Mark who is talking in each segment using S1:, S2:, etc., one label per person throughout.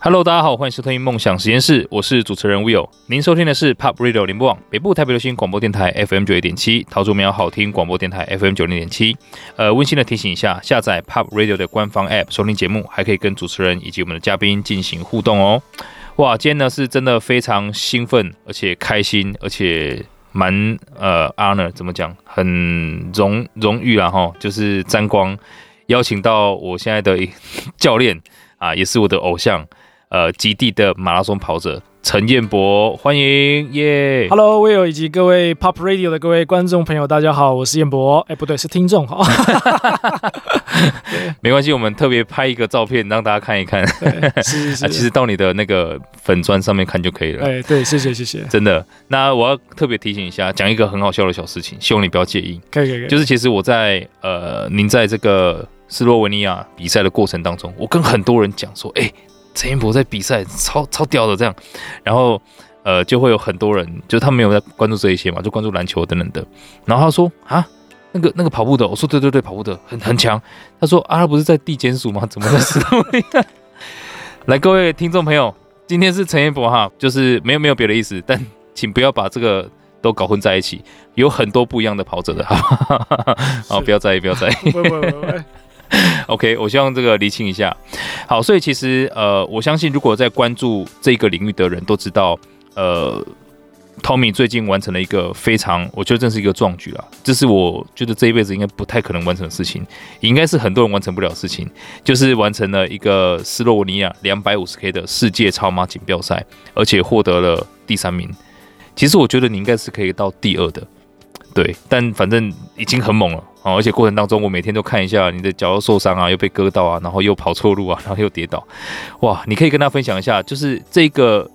S1: Hello，大家好，欢迎收听梦想实验室，我是主持人 Will。您收听的是 Pop Radio 联播网北部台北流行广播电台 FM 九一点七，桃竹苗好听广播电台 FM 九零点七。呃，温馨的提醒一下，下载 Pop Radio 的官方 App 收听节目，还可以跟主持人以及我们的嘉宾进行互动哦。哇，今天呢是真的非常兴奋，而且开心，而且蛮呃 honor 怎么讲，很荣荣誉啊哈，就是沾光邀请到我现在的教练啊，也是我的偶像。呃，极地的马拉松跑者陈彦博，欢迎耶
S2: ！Hello，Will 以及各位 Pop Radio 的各位观众朋友，大家好，我是彦博。哎，不对，是听众哈。
S1: 没关系，我们特别拍一个照片让大家看一看。
S2: 是是是、啊，
S1: 其实到你的那个粉砖上面看就可以了。
S2: 哎，对，谢谢谢谢。
S1: 真的，那我要特别提醒一下，讲一个很好笑的小事情，希望你不要介意。
S2: 可以可以可以。
S1: 就是其实我在呃，您在这个斯洛文尼亚比赛的过程当中，我跟很多人讲说，哎。陈彦博在比赛超超屌的这样，然后呃就会有很多人，就他没有在关注这一些嘛，就关注篮球等等的。然后他说啊，那个那个跑步的，我说对对对，跑步的很很强。他说啊，他不是在地检署吗？怎么在斯洛文尼亚？来，各位听众朋友，今天是陈彦博哈，就是没有没有别的意思，但请不要把这个都搞混在一起，有很多不一样的跑者的，好，不要在意，不要在意。OK，我希望这个厘清一下。好，所以其实呃，我相信如果在关注这个领域的人都知道，呃，Tommy 最近完成了一个非常，我觉得这是一个壮举了。这是我觉得这一辈子应该不太可能完成的事情，应该是很多人完成不了的事情，就是完成了一个斯洛文尼亚两百五十 K 的世界超马锦标赛，而且获得了第三名。其实我觉得你应该是可以到第二的。对，但反正已经很猛了哦！而且过程当中，我每天都看一下你的脚受伤啊，又被割到啊，然后又跑错路啊，然后又跌倒，哇！你可以跟他分享一下，就是这个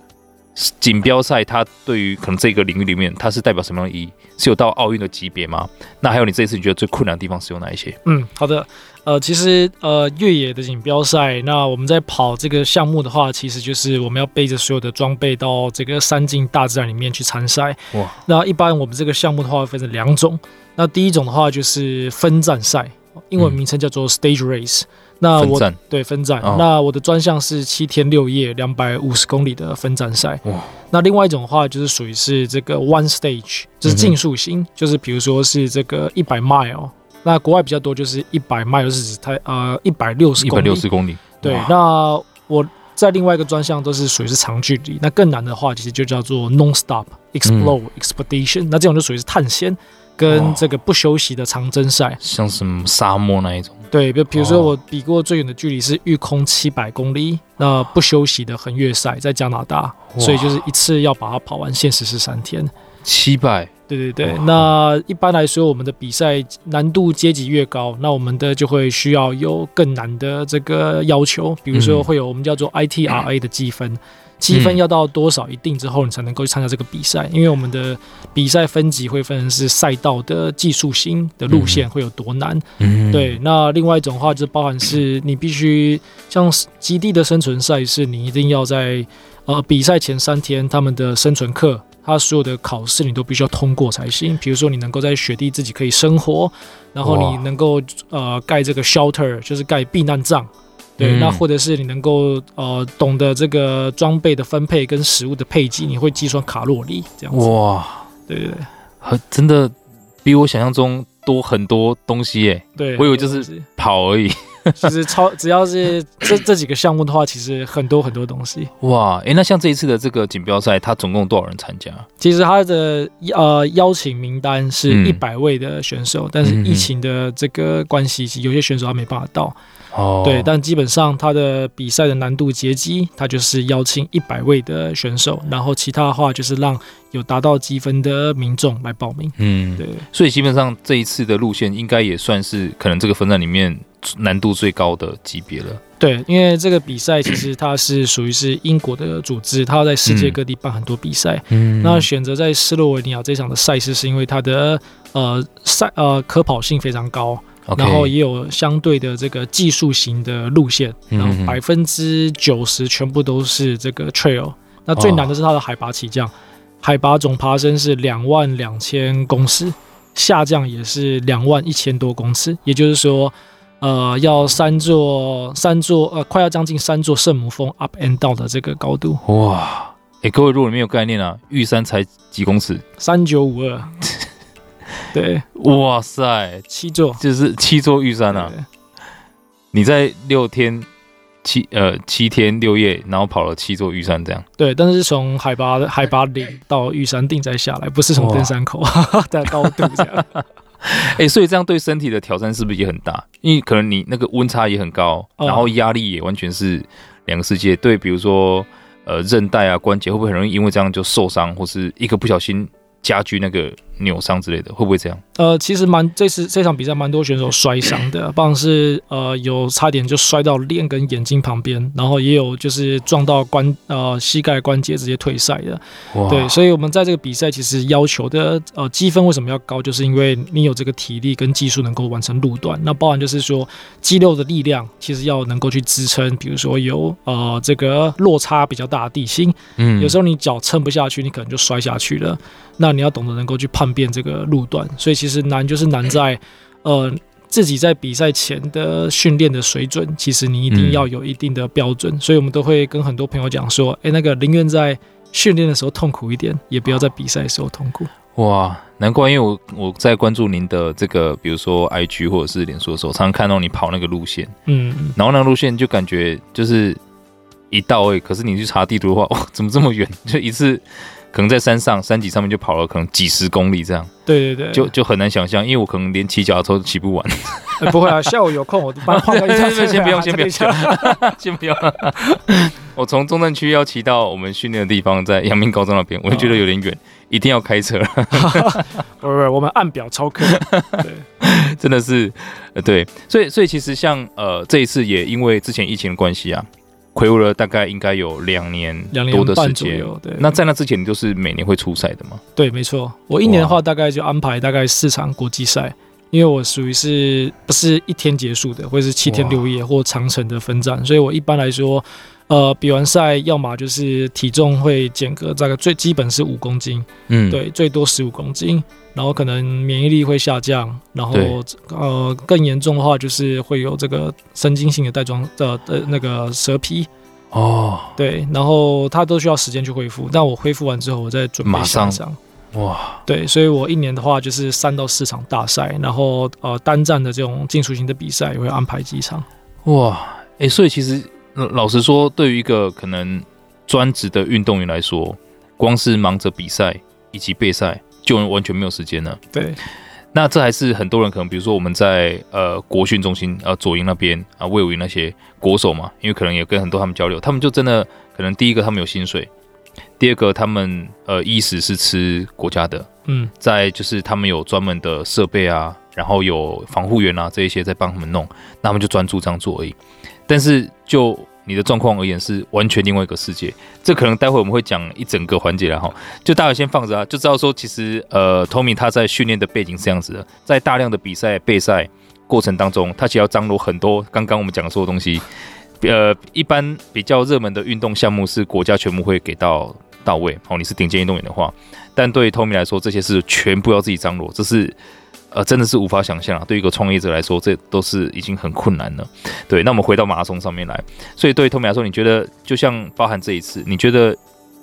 S1: 锦标赛，它对于可能这个领域里面，它是代表什么样的意义？是有到奥运的级别吗？那还有你这一次你觉得最困难的地方是有哪一些？
S2: 嗯，好的。呃，其实呃，越野的锦标赛，那我们在跑这个项目的话，其实就是我们要背着所有的装备到这个山径大自然里面去参赛。哇！那一般我们这个项目的话会分成两种，那第一种的话就是分站赛，英文名称叫做 Stage Race。嗯那我分对分站，哦、那我的专项是七天六夜两百五十公里的分站赛。哇那另外一种的话就是属于是这个 One Stage，就是竞速型，嗯、就是比如说是这个一百 mile。那国外比较多就是一百 mile 是指它呃一百六十公里。一百六十公里。对，那我在另外一个专项都是属于是长距离。那更难的话，其实就叫做 Non-Stop Explore、嗯、Expedition。那这种就属于是探险跟这个不休息的长征赛，
S1: 像什么沙漠那一种。
S2: 对，比比如说我比过最远的距离是御空七百公里，那不休息的横越赛在加拿大，所以就是一次要把它跑完，限时是三天。
S1: 七百，
S2: 对对对。那一般来说，我们的比赛难度阶级越高，那我们的就会需要有更难的这个要求，比如说会有我们叫做 ITRA 的积分。嗯积分要到多少一定之后，你才能够去参加这个比赛？因为我们的比赛分级会分成是赛道的技术型的路线会有多难。嗯，对。那另外一种话，就包含是你必须像基地的生存赛事，你一定要在呃比赛前三天，他们的生存课，他所有的考试你都必须要通过才行。比如说，你能够在雪地自己可以生活，然后你能够呃盖这个 shelter，就是盖避难帐。对，那或者是你能够呃懂得这个装备的分配跟食物的配给，你会计算卡路里这样子。哇，对对对，很真的比我想象中多很多东西耶。对，我以为就是跑而已。其 实超只要是这这几个项目的话，其实很多很多东西。哇，哎，那像这一次的这个锦标赛，它总共多少人参加？其实它的呃邀请名单是一百位的选手，嗯、但是疫情的这个关系，有些选手他没办法到。哦，对，但基本上他的比赛的难度截击，他就是邀请一百位的选手，然后其他的话就是让有达到积分的民众来报名。嗯，对，所以基本上这一次的路线应该也算是可能这个分站里面难度最高的级别了。对，因为这个比赛其实它是属于是英国的组织，它在世界各地办很多比赛。嗯，那选择在斯洛维尼亚这场的赛事，是因为它的呃赛呃可跑性非常高。Okay, 然后也有相对的这个技术型的路线，然后百分之九十全部都是这个 trail。那最难的是它的海拔起降，海拔总爬升是两万两千公尺，下降也是两万一千多公尺。也就是说，呃，要三座三座呃，快要将近三座圣母峰 up and down 的这个高度。
S1: 哇！哎、欸，各位如果你没有概念啊，玉山才几公尺？
S2: 三九五二。对，
S1: 哇塞，
S2: 七座，
S1: 就是七座玉山啊！你在六天七呃七天六夜，然后跑了七座玉山，这样？
S2: 对，但是从海拔海拔零到玉山定再下来，不是从登山口 的高度这样。
S1: 哎、欸，所以这样对身体的挑战是不是也很大？因为可能你那个温差也很高，然后压力也完全是两个世界。对，比如说呃韧带啊关节，会不会很容易因为这样就受伤，或是一个不小心加剧那个扭伤之类的，会不会这样？
S2: 呃，其实蛮这次这场比赛蛮多选手摔伤的，不管是呃有差点就摔到脸跟眼睛旁边，然后也有就是撞到关呃膝盖关节直接退赛的。对，所以我们在这个比赛其实要求的呃积分为什么要高，就是因为你有这个体力跟技术能够完成路段，那包含就是说肌肉的力量其实要能够去支撑，比如说有呃这个落差比较大的地形，嗯，有时候你脚撑不下去，你可能就摔下去了。那你要懂得能够去判别这个路段，所以其实难就是难在，呃，自己在比赛前的训练的水准，其实你一定要有一定的标准。嗯、所以我们都会跟很多朋友讲说，哎、欸，那个宁愿在训练的时候痛苦一点，也不要在比赛的时候痛苦。
S1: 哇，难怪，因为我我在关注您的这个，比如说 IG 或者是脸书的时候，常常看到你跑那个路线，嗯，然后那个路线就感觉就是一到位，可是你去查地图的话，哇，怎么这么远？就一次。可能在山上山脊上面就跑了可能几十公里这样，
S2: 对对对，
S1: 就就很难想象，因为我可能连骑脚踏车都骑不完。
S2: 欸、不会啊，下午有空我帮换个一下
S1: 先不用，先不用，先不用。我从中正区要骑到我们训练的地方，在阳明高中那边，我就觉得有点远，哦、一定要开车。
S2: 不不不，我们按表超课。对，
S1: 真的是，呃，对，所以所以其实像呃这一次也因为之前疫情的关系啊。睽违了大概应该有两年多的时间，对。那在那之前，你就是每年会出赛的吗？
S2: 对，没错。我一年的话，大概就安排大概四场国际赛，因为我属于是不是一天结束的，或者是七天六夜或长程的分站，所以我一般来说。呃，比完赛，要么就是体重会减个大概最基本是五公斤，嗯，对，最多十五公斤，然后可能免疫力会下降，然后呃更严重的话就是会有这个神经性的带状的的那个蛇皮哦，对，然后它都需要时间去恢复，但我恢复完之后，我再准备上场，哇，对，所以我一年的话就是三到四场大赛，然后呃单站的这种竞速型的比赛也会安排几场，
S1: 哇，哎、欸，所以其实。老实说，对于一个可能专职的运动员来说，光是忙着比赛以及备赛，就完全没有时间了。
S2: 对，
S1: 那这还是很多人可能，比如说我们在呃国训中心呃左营那边啊，魏武营那些国手嘛，因为可能也跟很多他们交流，他们就真的可能第一个他们有薪水，第二个他们呃衣食是吃国家的，嗯，再就是他们有专门的设备啊，然后有防护员啊这一些在帮他们弄，那他们就专注这样做而已。但是就你的状况而言，是完全另外一个世界。这可能待会我们会讲一整个环节，然后就大家先放着啊，就知道说其实呃，Tommy 他在训练的背景是这样子的，在大量的比赛备赛过程当中，他其实要张罗很多刚刚我们讲的所有东西。呃，一般比较热门的运动项目是国家全部会给到到位哦，你是顶尖运动员的话，但对于 Tommy 来说，这些是全部要自己张罗，这是。呃，真的是无法想象啊！对一个创业者来说，这都是已经很困难了。对，那我们回到马拉松上面来。所以对于 Tommy 来说，你觉得就像包含这一次，你觉得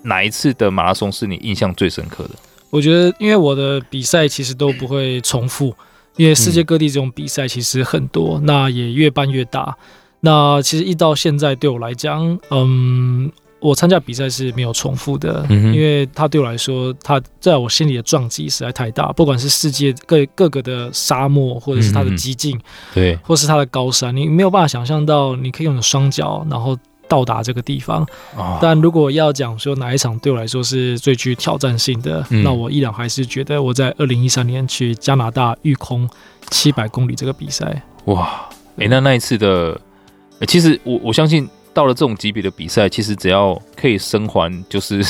S1: 哪一次的马拉松是你印象最深刻的？
S2: 我觉得，因为我的比赛其实都不会重复，因为世界各地这种比赛其实很多，那也越办越大。那其实一到现在，对我来讲，嗯。我参加比赛是没有重复的，嗯、哼因为它对我来说，它在我心里的撞击实在太大。不管是世界各各个的沙漠，或者是它的激进，对，或是它的高山，你没有办法想象到你可以用双脚然后到达这个地方。哦、但如果要讲说哪一场对我来说是最具挑战性的，嗯、那我依然还是觉得我在二零一三年去加拿大御空七百公里这个比赛。哇，哎、欸，那那一次的，欸、其实我我相信。到了这种级别的比赛，其实只要可以生还，就是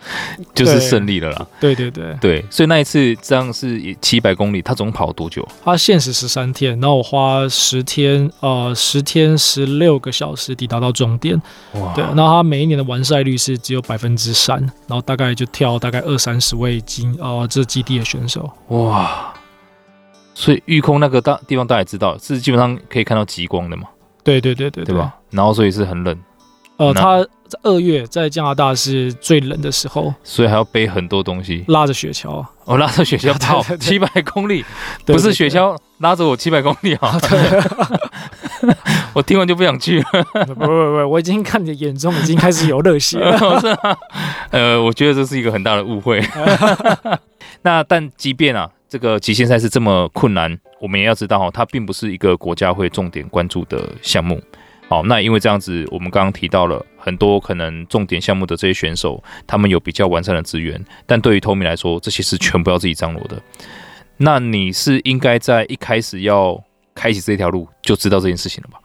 S2: 就是胜利了啦。对对对对，所以那一次这样是七百公里，他总共跑了多久？他限时十三天，然后我花十天，呃，十天十六个小时抵达到终点。哇！对，然后他每一年的完赛率是只有百分之三，然后大概就跳大概二三十位经呃这基地的选手。哇！
S1: 所以玉空那个大地方大家也知道，是基本上可以看到极光的嘛？
S2: 对对对对
S1: 对吧？然后所以是很冷。
S2: 呃，它在二月在加拿大是最冷的时候，
S1: 所以还要背很多东西，
S2: 拉着雪橇，
S1: 哦，拉着雪橇跑 七百公里，不是雪橇拉着我七百公里啊！我听完就不想去 了。
S2: 不不不，我已经看你的眼中已经开始有热血了。
S1: 呃，我觉得这是一个很大的误会。那但即便啊，这个极限赛是这么困难，我们也要知道哈，它并不是一个国家会重点关注的项目。好，那因为这样子，我们刚刚提到了很多可能重点项目的这些选手，他们有比较完善的资源，但对于 Tommy 来说，这些是全部要自己张罗的。那你是应该在一开始要开启这条路就知道这件事情了吧？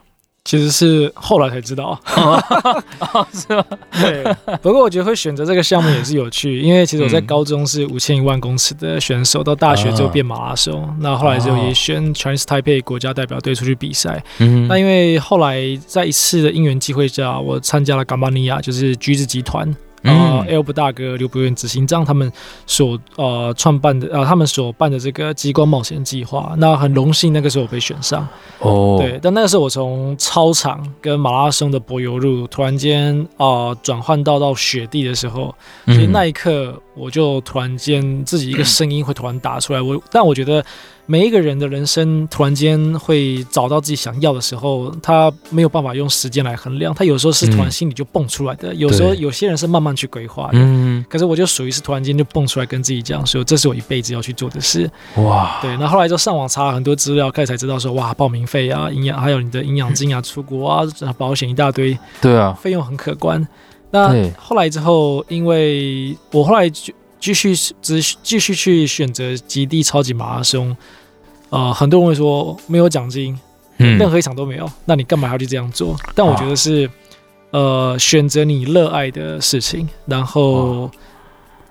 S2: 其实是后来才知道，是吗？对。不过我觉得会选择这个项目也是有趣，因为其实我在高中是五千一万公尺的选手，到大学之后变马拉松，那后来之后也选 Chinese Taipei 国家代表队出去比赛。嗯那因为后来在一次的因缘机会下，我参加了嘎玛尼亚，就是橘子集团。呃 Alb 大哥刘伯元执行长他们所呃创办的呃他们所办的这个激光冒险计划，那很荣幸那个时候我被选上哦，对，但那个时候我从操场跟马拉松的柏油路突然间啊转换到到雪地的时候，所以那一刻我就突然间自己一个声音会突然打出来，我但我觉得。每一个人的人生突然间会找到自己想要的时候，他没有办法用时间来衡量，他有时候是突然心里就蹦出来的，嗯、有时候有些人是慢慢去规划的。嗯，可是我就属于是突然间就蹦出来跟自己讲说，这是我一辈子要去做的事。哇，对，那后，后来就上网查了很多资料，开始才知道说，哇，报名费啊，营养还有你的营养金啊，出国啊，保险一大堆，对啊，费用很可观。那后来之后，因为我后来就继续只继续去选择极地超级马拉松。呃，很多人会说没有奖金，任何一场都没有，嗯、那你干嘛要去这样做？但我觉得是，呃，选择你热爱的事情，然后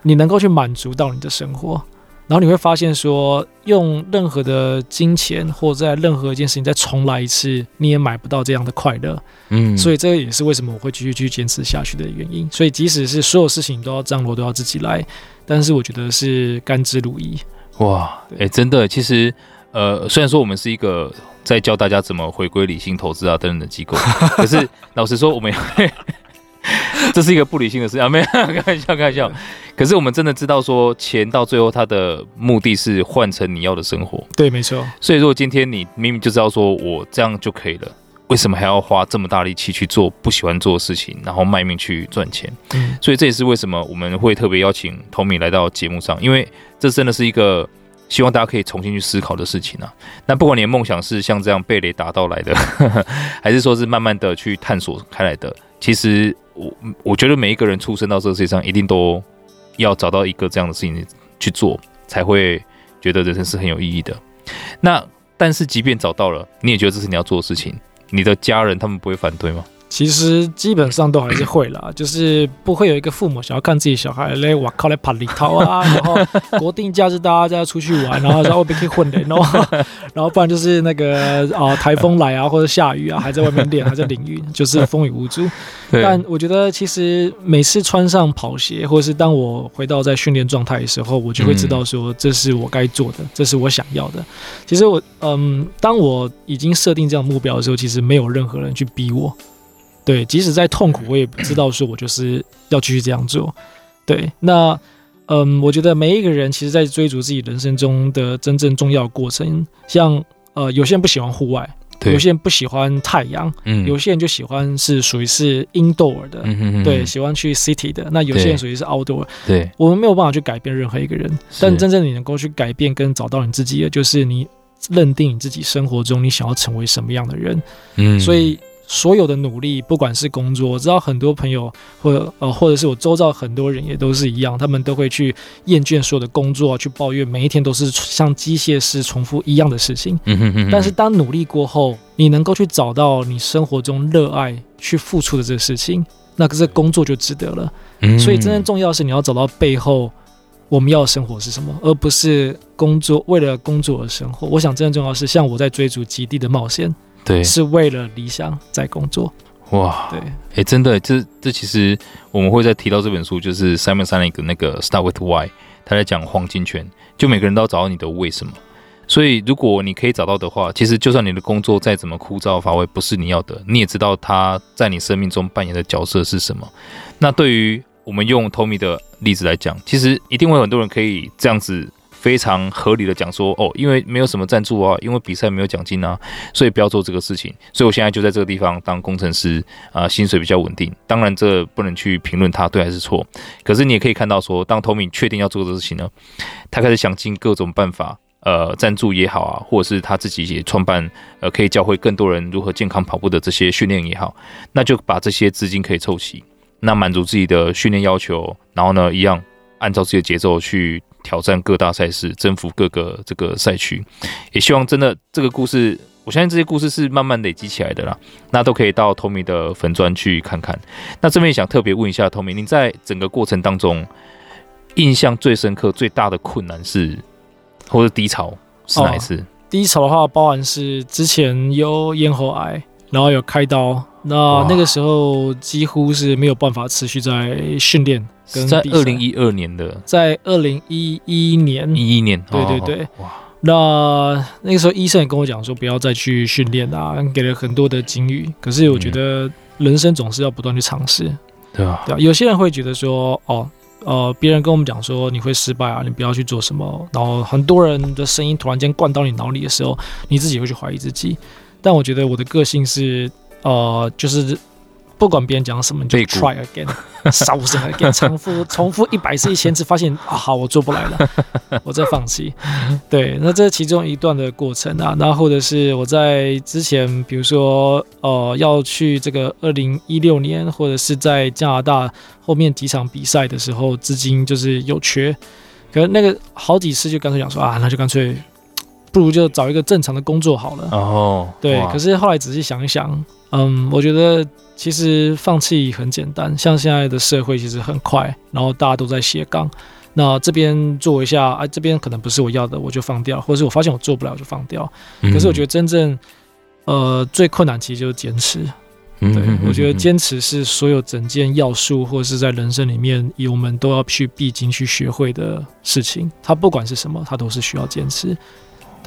S2: 你能够去满足到你的生活，然后你会发现说，用任何的金钱或者在任何一件事情再重来一次，你也买不到这样的快乐。嗯，所以这个也是为什么我会继续去坚持下去的原因。所以即使是所有事情都要张罗，都要自己来，但是我觉得是甘之如饴。哇，哎、欸，真的，其实。
S1: 呃，虽然说我们是一个在教大家怎么回归理性投资啊等等的机构，可是老实说，我们这是一个不理性的事啊，没有 开玩笑，开玩笑。可是我们真的知道说，钱到最后它的目的是换成你要的生活。
S2: 对，没错。
S1: 所以如果今天你明明就知道说我这样就可以了，为什么还要花这么大力气去做不喜欢做的事情，然后卖命去赚钱？嗯，所以这也是为什么我们会特别邀请 Tommy 来到节目上，因为这真的是一个。希望大家可以重新去思考的事情啊。那不管你的梦想是像这样被雷打到来的，还是说是慢慢的去探索开来的，其实我我觉得每一个人出生到这个世界上，一定都要找到一个这样的事情去做，才会觉得人生是很有意义的。那但是即便找到了，你也觉得这是你要做的事情，你的家人他们不会反对吗？
S2: 其实基本上都还是会啦，就是不会有一个父母想要看自己小孩来，我靠来爬里头啊，然后国定假日大家要出去玩，然后在外面可以混的，然后 然后不然就是那个啊台风来啊或者下雨啊，还在外面练，还在淋雨，就是风雨无阻。但我觉得其实每次穿上跑鞋，或者是当我回到在训练状态的时候，我就会知道说这是我该做的，这是我想要的。其实我嗯，当我已经设定这样目标的时候，其实没有任何人去逼我。对，即使再痛苦，我也知道说，我就是要继续这样做。对，那嗯，我觉得每一个人其实，在追逐自己人生中的真正重要过程，像呃，有些人不喜欢户外，有些人不喜欢太阳，嗯，有些人就喜欢是属于是 indoor 的，嗯哼哼对，喜欢去 city 的。那有些人属于是 outdoor，对，我们没有办法去改变任何一个人，但真正你能够去改变跟找到你自己的，就是你认定你自己生活中你想要成为什么样的人，嗯，所以。所有的努力，不管是工作，我知道很多朋友，或者呃，或者是我周遭很多人也都是一样，他们都会去厌倦所有的工作，去抱怨每一天都是像机械式重复一样的事情。嗯哼哼。但是当努力过后，你能够去找到你生活中热爱去付出的这个事情，那个这工作就值得了。嗯。所以真正重要的是你要找到背后我们要的生活是什么，而不是工作，为了工作而生活。我想真正重要的是像我在追逐极地的冒险。对，是为了理想在工作。哇，对，哎、
S1: 欸，真的，这这其实我们会再提到这本书，就是 Simon Sinek 那个 Start with Why，他在讲黄金圈，就每个人都要找到你的为什么。所以如果你可以找到的话，其实就算你的工作再怎么枯燥乏味，不是你要的，你也知道他在你生命中扮演的角色是什么。那对于我们用 Tommy 的例子来讲，其实一定会有很多人可以这样子。非常合理的讲说哦，因为没有什么赞助啊，因为比赛没有奖金啊，所以不要做这个事情。所以我现在就在这个地方当工程师啊、薪水比较稳定。当然这不能去评论他对还是错，可是你也可以看到说，当 Tommy 确定要做这个事情呢，他开始想尽各种办法，呃，赞助也好啊，或者是他自己也创办，呃，可以教会更多人如何健康跑步的这些训练也好，那就把这些资金可以凑齐，那满足自己的训练要求，然后呢，一样按照自己的节奏去。挑战各大赛事，征服各个这个赛区，也希望真的这个故事，我相信这些故事是慢慢累积起来的啦。那都可以到 Tommy 的粉专去看看。那这边想特别问一下 Tommy，你在整个过程当中，印象最深刻、最大的困难是，或者低潮是哪一次？哦，低潮的话，包含是之前有咽喉癌，然后有开刀，那那个时候几乎是没有办法持续在训练。在二零一二年的，在二零一一年，一一年，对对对，哇，那那个时候医生也跟我讲说，不要再去训练啊，给了很多的警语。可是我觉得人生总是要不断去尝试，对啊，对啊。有些人会觉得说，哦，呃，别人跟我们讲说你会失败啊，你不要去做什么。然后很多人的声音突然间灌到你脑里的时候，你自己会去怀疑自己。但我觉得我的个性是，呃，就是。不管别人讲什么，你就 try again，烧声 again，重复重复一百次、一千次，发现啊，好，我做不来了，我再放弃。对，那这是其中一段的过程啊。那或者是我在之前，比如说呃，要去这个二零一六年，或者是在加拿大后面几场比赛的时候，资金就是有缺，可能那个好几次就干脆讲说啊，那就干脆不如就找一个正常的工作好了。哦，对。可是后来仔细想一想，嗯，我觉得。其实放弃很简单，像现在的社会其实很快，然后大家都在斜杠。那这边做一下，哎，这边可能不是我要的，我就放掉；或者是我发现我做不了，就放掉。可是我觉得真正，呃，最困难其实就是坚持。对，我觉得坚持是所有整件要素，或者是在人生里面，我们都要去必经去学会的事情。它不管是什么，它都是需要坚持。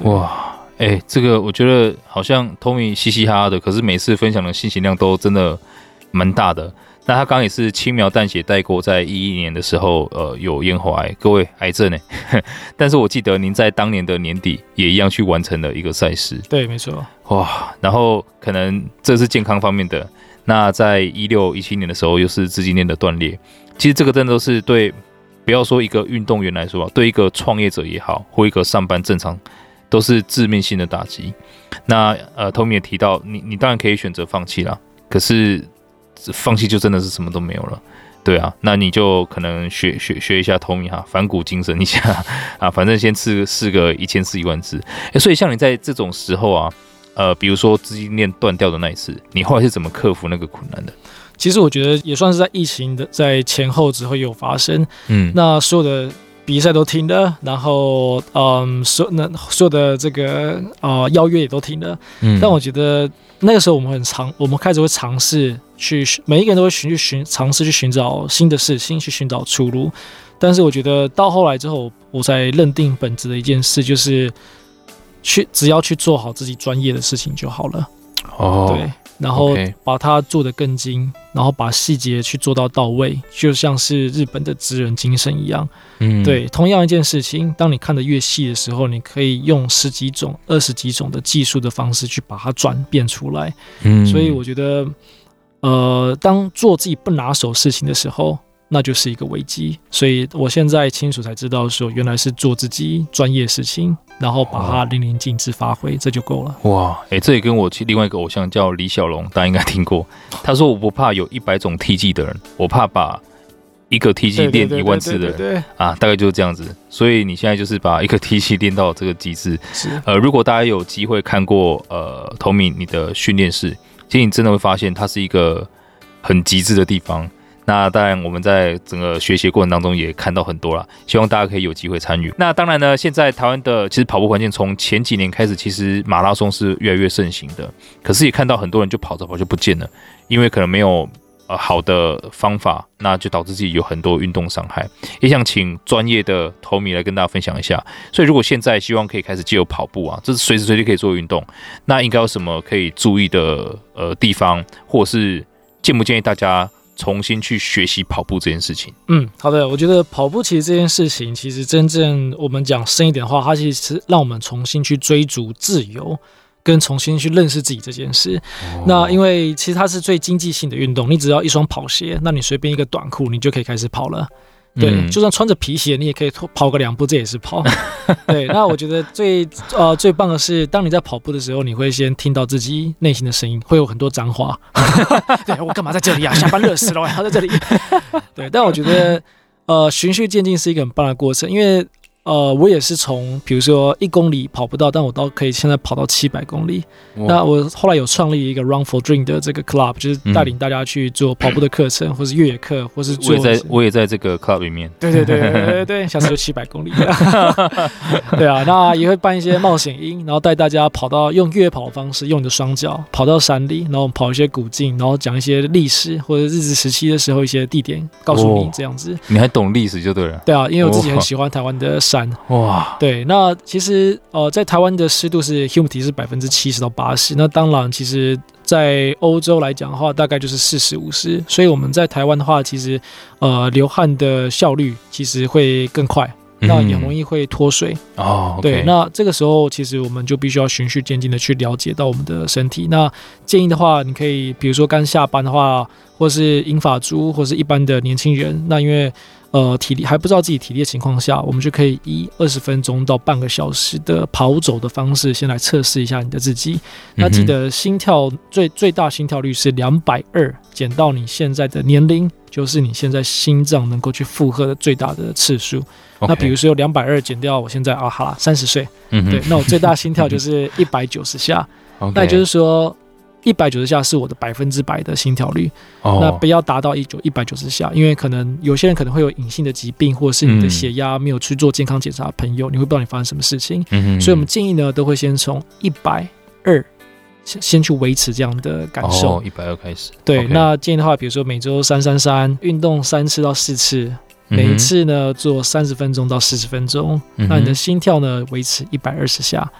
S1: 哇。哎、欸，这个我觉得好像 Tommy 嘻嘻哈哈的，可是每次分享的信息量都真的蛮大的。那他刚刚也是轻描淡写带过，在一一年的时候，呃，有咽喉癌，各位癌症呢。但是我记得您在当年的年底也一样去完成了一个赛事。对，没错。哇，然后可能这是健康方面的。那在一六一七年的时候，又是资金链的断裂。其实这个真的都是对，不要说一个运动员来说，对一个创业者也好，或一个上班正常。都是致命性的打击。那呃，Tommy 也提到，你你当然可以选择放弃啦，可是放弃就真的是什么都没有了，对啊。那你就可能学学学一下 Tommy 哈，反骨精神一下 啊，反正先试试个一千次一万次。哎，所以像你在这种时候啊，呃，比如说资金链断掉的那一次，你后来是怎么克服那个困难的？其实我觉得也算是在疫情的在前后之后有发生，嗯，那所有的。比赛都停了，然后嗯，所那所有的这个呃邀约也都停了。嗯，但我觉得那个时候我们很尝，我们开始会尝试去，每一个人都会寻去寻尝试去寻找新的事情，去寻找出路。但是我觉得到后来之后，我才认定本质的一件事就是去只要去做好自己专业的事情就好了。哦，对。然后把它做得更精，然后把细节去做到到位，就像是日本的职人精神一样。嗯，对，同样一件事情，当你看得越细的时候，你可以用十几种、二十几种的技术的方式去把它转变出来。嗯，所以我觉得，呃，当做自己不拿手事情的时候。那就是一个危机，所以我现在清楚才知道说，原来是做自己专业事情，然后把它淋漓尽致发挥，这就够了。哇，哎、欸，这也跟我另外一个偶像叫李小龙，大家应该听过。他说：“我不怕有一百种 TG 的人，我怕把一个 TG 练一万次的人。”啊，大概就是这样子。所以你现在就是把一个 TG 练到这个极致。是。呃，如果大家有机会看过呃 Tommy 你的训练室，其实你真的会发现它是一个很极致的地方。那当然，我们在整个学习过程当中也看到很多了，希望大家可以有机会参与。那当然呢，现在台湾的其实跑步环境从前几年开始，其实马拉松是越来越盛行的，可是也看到很多人就跑着跑就不见了，因为可能没有呃好的方法，那就导致自己有很多运动伤害。也想请专业的投米来跟大家分享一下。所以如果现在希望可以开始借由跑步啊，这是随时随地可以做运动，那应该有什么可以注意的呃地方，或者是建不建议大家重新去学习跑步这件事情？
S2: 嗯，好的，我觉得跑步其实这件事情，其实真正我们讲深一点的话，它其实是让我们重新去追逐自由。跟重新去认识自己这件事，那因为其实它是最经济性的运动，你只要一双跑鞋，那你随便一个短裤，你就可以开始跑了。对，嗯、就算穿着皮鞋，你也可以跑个两步，这也是跑。对，那我觉得最呃最棒的是，当你在跑步的时候，你会先听到自己内心的声音，会有很多脏话。对，我干嘛在这里啊？下班热死了，我还要在这里。对，但我觉得呃循序渐进是一个很棒的过程，因为。呃，我也是从比如说一公里跑不到，但我倒可以现在跑到七百公里。那我后来有创立一个 Run for Dream 的这个 club，就是带领大家去做跑步的课程，或是越野课，或是做。
S1: 我也在，我也在这个 club 里面。
S2: 对对对对对对，下次就七百公里。对啊，那也会办一些冒险营，然后带大家跑到用越野跑的方式，用你的双脚跑到山里，然后跑一些古径，然后讲一些历史或者日治时期的时候一些地点，告诉你这样子。
S1: 你还懂历史就对了。
S2: 对啊，因为我自己很喜欢台湾的。哇，对，那其实呃，在台湾的湿度是 humidity 是百分之七十到八十，那当然，其实在欧洲来讲的话，大概就是四十五十，所以我们在台湾的话，其实呃流汗的效率其实会更快，那也容易会脱水
S1: 哦。
S2: 对，那这个时候其实我们就必须要循序渐进的去了解到我们的身体。那建议的话，你可以比如说刚下班的话，或是银发族，或是一般的年轻人，那因为。呃，体力还不知道自己体力的情况下，我们就可以以二十分钟到半个小时的跑走的方式，先来测试一下你的自己。那记得心跳最最大心跳率是两百二，减到你现在的年龄，就是你现在心脏能够去负荷的最大的次数。Okay. 那比如说有两百二减掉我现在啊，好啦，三十岁，嗯，对，那我最大心跳 就是一百九十下。Okay. 那也就是说。一百九十下是我的百分之百的心跳率，oh. 那不要达到一九一百九十下，因为可能有些人可能会有隐性的疾病，或者是你的血压没有去做健康检查的朋友，嗯、你会不知道你发生什么事情。嗯、所以我们建议呢，都会先从一百二先先去维持这样的感受。
S1: 一百二开始。对.
S2: 那建议的话，比如说每周三三三运动三次到四次，每一次呢做三十分钟到四十分钟，嗯、那你的心跳呢维持一百二十下，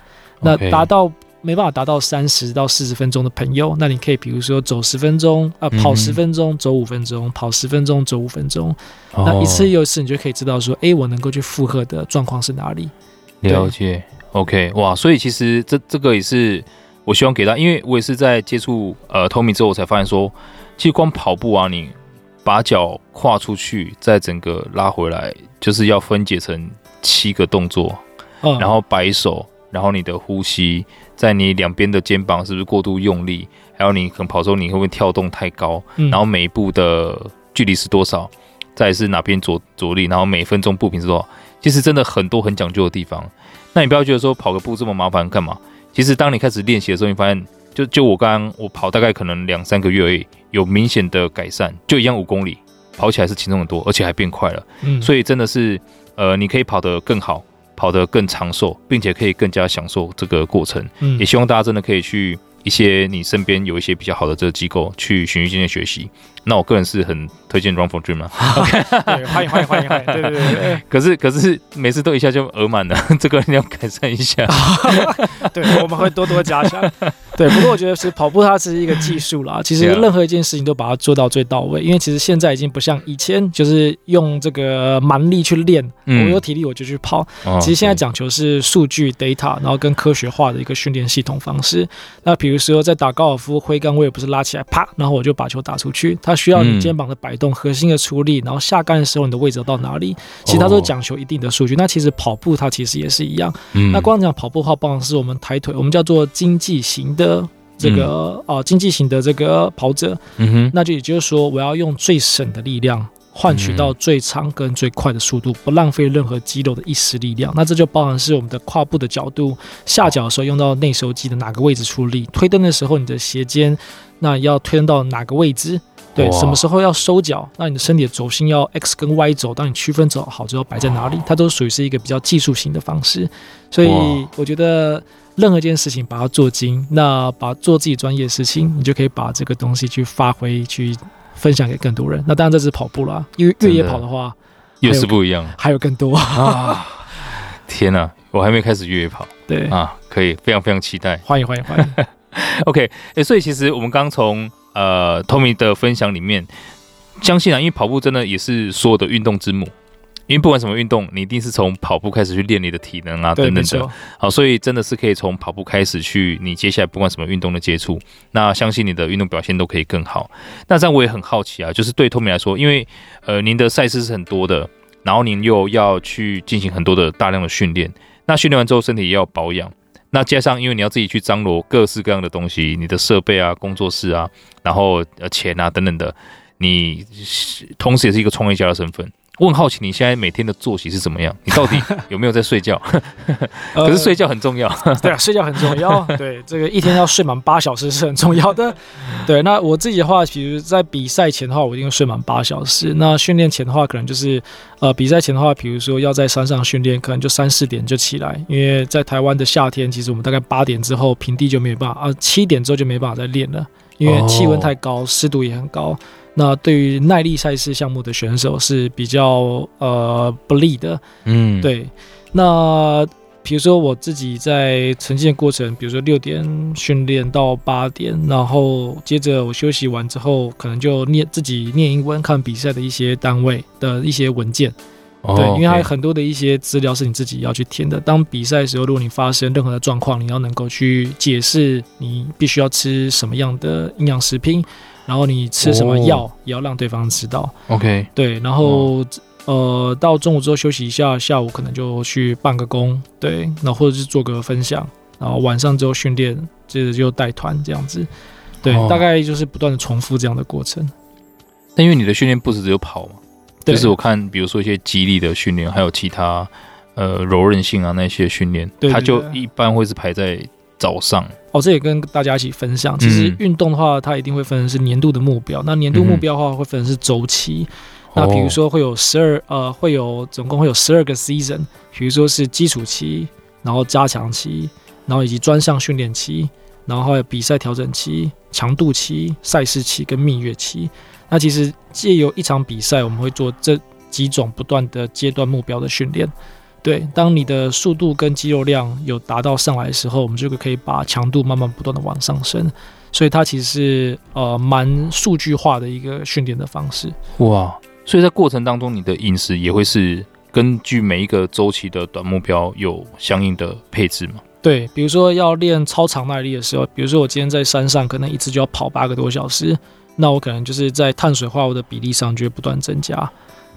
S2: 那达到。没办法达到三十到四十分钟的朋友，那你可以比如说走十分钟啊，跑十分钟，走五分钟，跑十分钟，走五分钟。哦、那一次又一次，你就可以知道说，哎，我能够去负荷的状况是哪里？
S1: 了解，OK，哇，所以其实这这个也是我希望给他，因为我也是在接触呃 Tommy 之后，我才发现说，其实光跑步啊，你把脚跨出去，再整个拉回来，就是要分解成七个动作，嗯、然后摆手。然后你的呼吸，在你两边的肩膀是不是过度用力？还有你可能跑的时候，你会不会跳动太高？嗯、然后每一步的距离是多少？再是哪边着着力？然后每分钟步频是多少？其实真的很多很讲究的地方。那你不要觉得说跑个步这么麻烦干嘛？其实当你开始练习的时候，你发现就就我刚刚我跑大概可能两三个月而已，有明显的改善，就一样五公里，跑起来是轻松很多，而且还变快了。嗯，所以真的是呃，你可以跑得更好。跑得更长寿，并且可以更加享受这个过程。嗯，也希望大家真的可以去一些你身边有一些比较好的这个机构去循序渐进学习。那我个人是很推荐 Run for Dream 嘛，
S2: 对，欢迎欢迎欢迎欢迎，对对对对。
S1: 可是可是每次都一下就额满了，这个你要改善一下。
S2: 对，我们会多多加强。对，不过我觉得是跑步它是一个技术啦，其实任何一件事情都把它做到最到位，因为其实现在已经不像以前，就是用这个蛮力去练，我有体力我就去跑。其实现在讲求是数据 data，然后跟科学化的一个训练系统方式。那比如说在打高尔夫挥杆，我也不是拉起来啪，然后我就把球打出去，它。需要你肩膀的摆动、核心的出力，然后下杆的时候你的位置到哪里？其实它都讲求一定的数据。那其实跑步它其实也是一样。那光讲跑步的话，包含是我们抬腿，我们叫做经济型的这个啊经济型的这个跑者。嗯哼，那就也就是说，我要用最省的力量换取到最长跟最快的速度，不浪费任何肌肉的一丝力量。那这就包含是我们的跨步的角度，下脚的时候用到内收肌的哪个位置出力，推蹬的时候你的鞋尖那要推蹬到哪个位置？对，什么时候要收脚？那你的身体的轴心要 X 跟 Y 轴，当你区分走好之后摆在哪里？它都属于是一个比较技术型的方式。所以我觉得任何一件事情把它做精，那把做自己专业的事情，你就可以把这个东西去发挥，去分享给更多人。那当然这是跑步啦，因为越野跑的话
S1: 又是不一样，
S2: 还有更多
S1: 啊！天哪，我还没开始越野跑，
S2: 对
S1: 啊，可以，非常非常期待，
S2: 欢迎欢迎欢迎。欢迎
S1: OK，哎，所以其实我们刚从呃 Tommy 的分享里面，相信啊，因为跑步真的也是所有的运动之母。因为不管什么运动，你一定是从跑步开始去练你的体能啊，等等的。好，所以真的是可以从跑步开始去，你接下来不管什么运动的接触，那相信你的运动表现都可以更好。那这样我也很好奇啊，就是对 Tommy 来说，因为呃您的赛事是很多的，然后您又要去进行很多的大量的训练，那训练完之后身体也要保养，那加上因为你要自己去张罗各式各样的东西，你的设备啊、工作室啊，然后呃钱啊等等的，你同时也是一个创业家的身份。我很好奇，你现在每天的作息是怎么样？你到底 有没有在睡觉？可是睡觉很重要。
S2: 呃、对啊，睡觉很重要。对，这个一天要睡满八小时是很重要的。对，那我自己的话，其实在比赛前的话，我一定睡满八小时。那训练前的话，可能就是呃，比赛前的话，比如说要在山上训练，可能就三四点就起来，因为在台湾的夏天，其实我们大概八点之后平地就没办法啊，七点之后就没办法再练了，因为气温太高，湿度也很高。那对于耐力赛事项目的选手是比较呃不利的，嗯，对。那比如说我自己在呈现过程，比如说六点训练到八点，然后接着我休息完之后，可能就念自己念英文，看比赛的一些单位的一些文件，哦、对，因为还有很多的一些资料是你自己要去填的。当比赛的时候，如果你发生任何的状况，你要能够去解释你必须要吃什么样的营养食品。然后你吃什么药也要让对方知道。
S1: OK，
S2: 对，然后呃，到中午之后休息一下，下午可能就去办个工，对，然后或者是做个分享，然后晚上之后训练，接着就带团这样子，对，大概就是不断的重复这样的过程。
S1: 但因为你的训练不是只有跑嘛，就是我看，比如说一些肌力的训练，还有其他呃柔韧性啊那些训练，它就一般会是排在早上。
S2: 哦，这也跟大家一起分享。其实运动的话，它一定会分成是年度的目标。那年度目标的话，会分成是周期。那比如说会有十二，呃，会有总共会有十二个 season。比如说是基础期，然后加强期，然后以及专项训练期，然后还有比赛调整期、强度期、赛事期跟蜜月期。那其实借由一场比赛，我们会做这几种不断的阶段目标的训练。对，当你的速度跟肌肉量有达到上来的时候，我们就可以把强度慢慢不断的往上升。所以它其实是呃蛮数据化的一个训练的方式。
S1: 哇，所以在过程当中，你的饮食也会是根据每一个周期的短目标有相应的配置吗？
S2: 对，比如说要练超长耐力的时候，比如说我今天在山上可能一次就要跑八个多小时，那我可能就是在碳水化合物的比例上就会不断增加。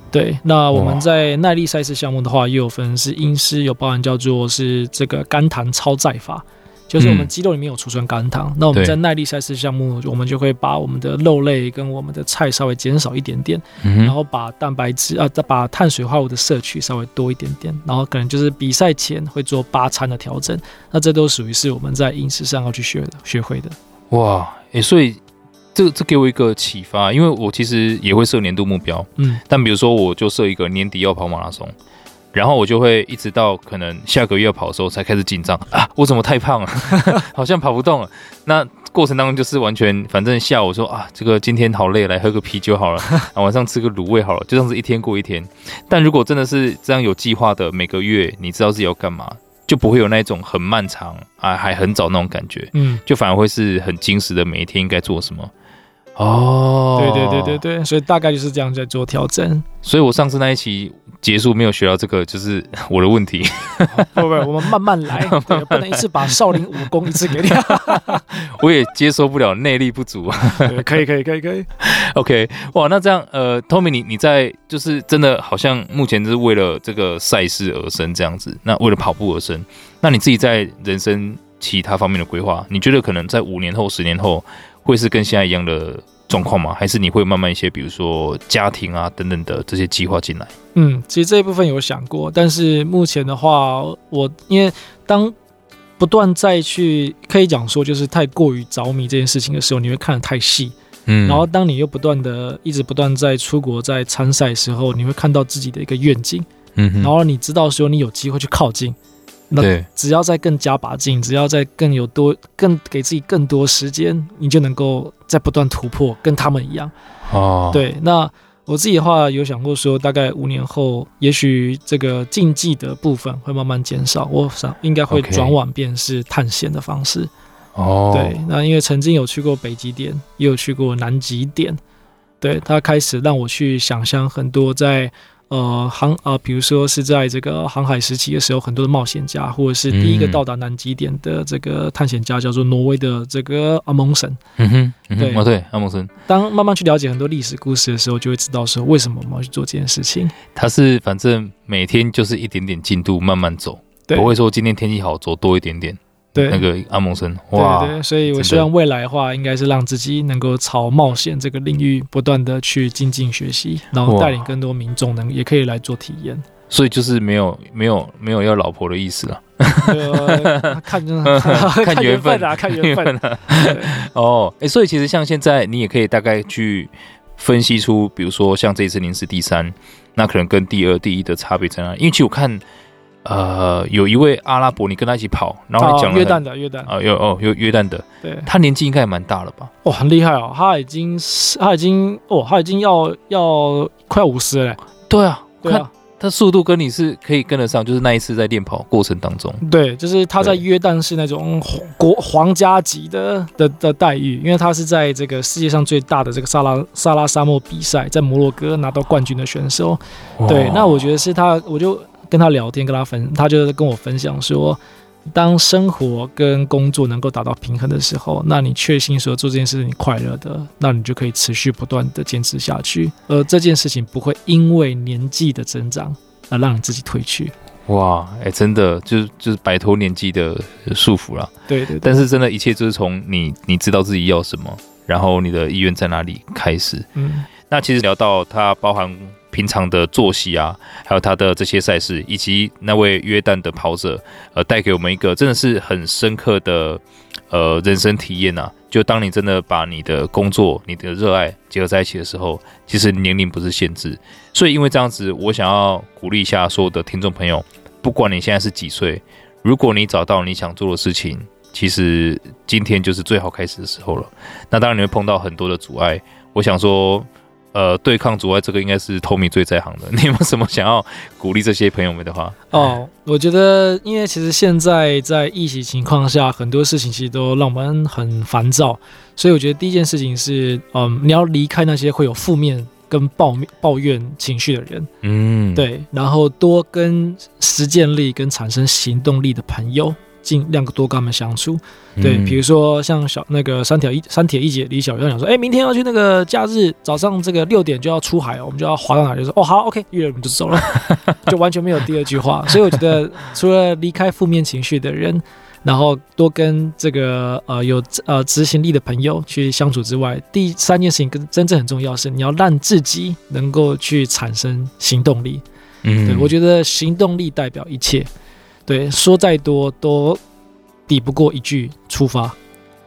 S2: 对，那我们在耐力赛事项目的话，也有分是阴湿，有包含叫做是这个肝糖超载法，就是我们肌肉里面有储存肝糖。嗯、那我们在耐力赛事项目，我们就会把我们的肉类跟我们的菜稍微减少一点点，嗯、然后把蛋白质啊，再把碳水化合物的摄取稍微多一点点，然后可能就是比赛前会做八餐的调整。那这都属于是我们在饮食上要去学的、学会的。
S1: 哇，诶，所以。这这给我一个启发，因为我其实也会设年度目标，嗯，但比如说我就设一个年底要跑马拉松，然后我就会一直到可能下个月要跑的时候才开始紧张啊，我怎么太胖了，好像跑不动了。那过程当中就是完全，反正下午说啊，这个今天好累，来喝个啤酒好了，啊，晚上吃个卤味好了，就这样子一天过一天。但如果真的是这样有计划的，每个月你知道自己要干嘛，就不会有那种很漫长啊，还很早那种感觉，嗯，就反而会是很精实的每一天应该做什么。哦，
S2: 对对对对对，所以大概就是这样在做调整。
S1: 所以我上次那一期结束没有学到这个，就是我的问题。
S2: 不不，我们慢慢来，对，不能一次把少林武功一次给你。
S1: 我也接受不了内力不足。
S2: 可以可以可以可以。
S1: OK，哇，那这样呃，Tommy，你你在就是真的好像目前就是为了这个赛事而生这样子，那为了跑步而生，那你自己在人生其他方面的规划，你觉得可能在五年后、十年后？会是跟现在一样的状况吗？还是你会慢慢一些，比如说家庭啊等等的这些计划进来？
S2: 嗯，其实这一部分有想过，但是目前的话，我因为当不断再去可以讲说，就是太过于着迷这件事情的时候，你会看得太细，嗯，然后当你又不断的一直不断在出国在参赛的时候，你会看到自己的一个愿景，嗯，然后你知道说你有机会去靠近。那只要再更加把劲，只要再更有多，更给自己更多时间，你就能够再不断突破，跟他们一样。
S1: 哦，
S2: 对，那我自己的话有想过说，大概五年后，也许这个竞技的部分会慢慢减少，我想应该会转往变是探险的方式。
S1: 哦，
S2: 对，那因为曾经有去过北极点，也有去过南极点，对，它开始让我去想象很多在。呃，航呃，比如说是在这个航海时期的时候，很多的冒险家，或者是第一个到达南极点的这个探险家，叫做挪威的这个阿蒙森。
S1: 嗯哼，嗯哼
S2: 对，
S1: 哦对，阿蒙森。
S2: 当慢慢去了解很多历史故事的时候，就会知道说为什么我们要去做这件事情。
S1: 他是反正每天就是一点点进度慢慢走，不会说今天天气好走多一点点。对，那个阿蒙森，哇，
S2: 对对，所以我希望未来的话，应该是让自己能够朝冒险这个领域不断的去精进学习，然后带领更多民众能也可以来做体验。
S1: 所以就是没有没有没有要老婆的意思了，
S2: 看 看缘分啊，看缘分啊。
S1: 哦，哎，所以其实像现在你也可以大概去分析出，比如说像这一次您是第三，那可能跟第二、第一的差别在哪里？因为其实我看。呃，有一位阿拉伯，你跟他一起跑，然后你讲了
S2: 约旦的约旦
S1: 啊，有哦，有约旦的，
S2: 对，
S1: 他年纪应该也蛮大了吧？
S2: 哦，很厉害哦，他已经他已经哦，他已经要要快五十了。
S1: 对啊，
S2: 对啊，
S1: 他速度跟你是可以跟得上，就是那一次在练跑过程当中，
S2: 对，就是他在约旦是那种国皇家级的的的待遇，因为他是在这个世界上最大的这个萨拉萨拉沙漠比赛，在摩洛哥拿到冠军的选手。对，那我觉得是他，我就。跟他聊天，跟他分，他就跟我分享说，当生活跟工作能够达到平衡的时候，那你确信说做这件事你快乐的，那你就可以持续不断的坚持下去，而这件事情不会因为年纪的增长而让你自己退去。
S1: 哇，哎、欸，真的就是就是摆脱年纪的束缚了。
S2: 对，对对。
S1: 但是真的一切就是从你你知道自己要什么，然后你的意愿在哪里开始。
S2: 嗯，
S1: 那其实聊到它包含。平常的作息啊，还有他的这些赛事，以及那位约旦的跑者，呃，带给我们一个真的是很深刻的呃人生体验呐。就当你真的把你的工作、你的热爱结合在一起的时候，其实年龄不是限制。所以因为这样子，我想要鼓励一下所有的听众朋友，不管你现在是几岁，如果你找到你想做的事情，其实今天就是最好开始的时候了。那当然你会碰到很多的阻碍，我想说。呃，对抗阻碍这个应该是 Tommy 最在行的。你有没有什么想要鼓励这些朋友们的话？
S2: 哦，我觉得，因为其实现在在疫情情况下，很多事情其实都让我们很烦躁，所以我觉得第一件事情是，嗯，你要离开那些会有负面跟抱抱怨情绪的人，
S1: 嗯，
S2: 对，然后多跟实践力跟产生行动力的朋友。尽量多跟他们相处，对，比如说像小那个三铁一三铁一姐李小月讲说，哎、欸，明天要去那个假日早上这个六点就要出海，我们就要划到哪里？就说哦好，OK，约了我们就走了，就完全没有第二句话。所以我觉得，除了离开负面情绪的人，然后多跟这个呃有呃执行力的朋友去相处之外，第三件事情跟真正很重要是，你要让自己能够去产生行动力。嗯，对，我觉得行动力代表一切。对，说再多都抵不过一句出发。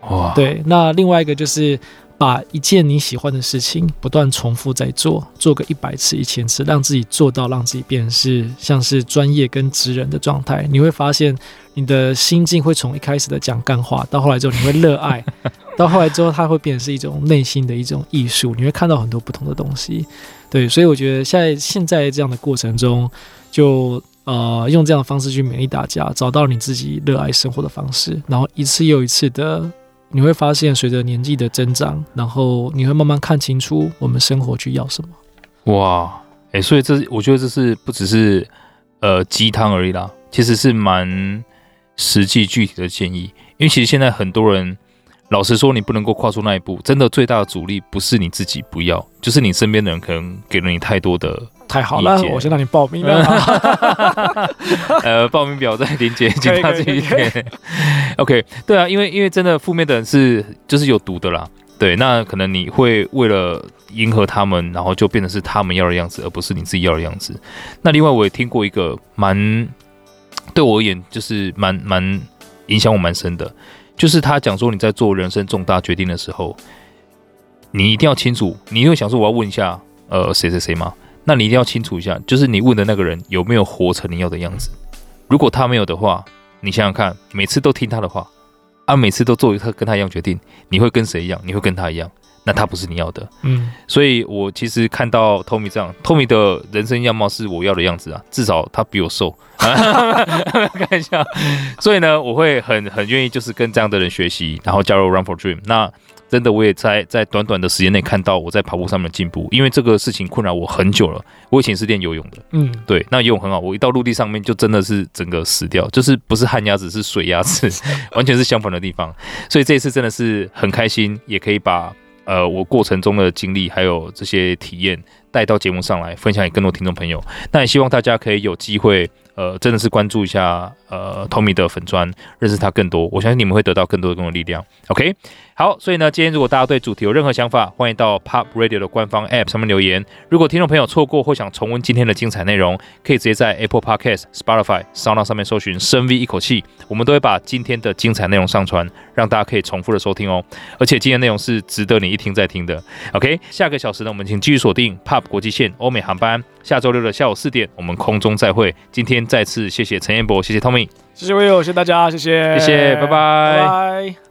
S1: 哇，
S2: 对，那另外一个就是把一件你喜欢的事情不断重复在做，做个一百次、一千次，让自己做到，让自己变成是像是专业跟职人的状态。你会发现，你的心境会从一开始的讲干话，到后来之后你会热爱，到后来之后它会变成是一种内心的一种艺术。你会看到很多不同的东西。对，所以我觉得在现在这样的过程中，就。呃，用这样的方式去勉励大家，找到你自己热爱生活的方式，然后一次又一次的，你会发现，随着年纪的增长，然后你会慢慢看清楚我们生活去要什么。
S1: 哇，哎、所以这我觉得这是不只是呃鸡汤而已啦，其实是蛮实际具体的建议，因为其实现在很多人。老实说，你不能够跨出那一步，真的最大的阻力不是你自己不要，就是你身边的人可能给了你太多的。
S2: 太好了，我先让你报名了。
S1: 呃，报名表在林姐，请大家自己填。OK，对啊，因为因为真的负面的人是就是有毒的啦。对，那可能你会为了迎合他们，然后就变成是他们要的样子，而不是你自己要的样子。那另外我也听过一个蛮对我而言就是蛮蛮影响我蛮深的。就是他讲说，你在做人生重大决定的时候，你一定要清楚。你会想说，我要问一下，呃，谁谁谁吗？那你一定要清楚一下，就是你问的那个人有没有活成你要的样子。如果他没有的话，你想想看，每次都听他的话，啊，每次都做他跟他一样决定，你会跟谁一样？你会跟他一样？那他不是你要的，
S2: 嗯，
S1: 所以我其实看到 Tommy 这样，Tommy 的人生样貌是我要的样子啊，至少他比我瘦，看一下，所以呢，我会很很愿意就是跟这样的人学习，然后加入 Run for Dream。那真的我也在在短短的时间内看到我在跑步上面的进步，因为这个事情困扰我很久了。我以前是练游泳的，
S2: 嗯，
S1: 对，那游泳很好，我一到陆地上面就真的是整个死掉，就是不是旱鸭子是水鸭子，完全是相反的地方。所以这一次真的是很开心，也可以把。呃，我过程中的经历还有这些体验带到节目上来，分享给更多听众朋友。那也希望大家可以有机会，呃，真的是关注一下呃 Tommy 的粉砖，认识他更多。我相信你们会得到更多的更多力量。OK。好，所以呢，今天如果大家对主题有任何想法，欢迎到 Pop Radio 的官方 App 上面留言。如果听众朋友错过或想重温今天的精彩内容，可以直接在 Apple Podcast、Spotify、SoundOn 上面搜寻“深 V 一口气”，我们都会把今天的精彩内容上传，让大家可以重复的收听哦。而且今天内容是值得你一听再听的。OK，下个小时呢，我们请继续锁定 Pop 国际线欧美航班。下周六的下午四点，我们空中再会。今天再次谢谢陈彦博，谢谢 Tommy，
S2: 谢谢 Will，谢谢大家，谢谢，
S1: 谢谢，拜拜。
S2: 拜拜。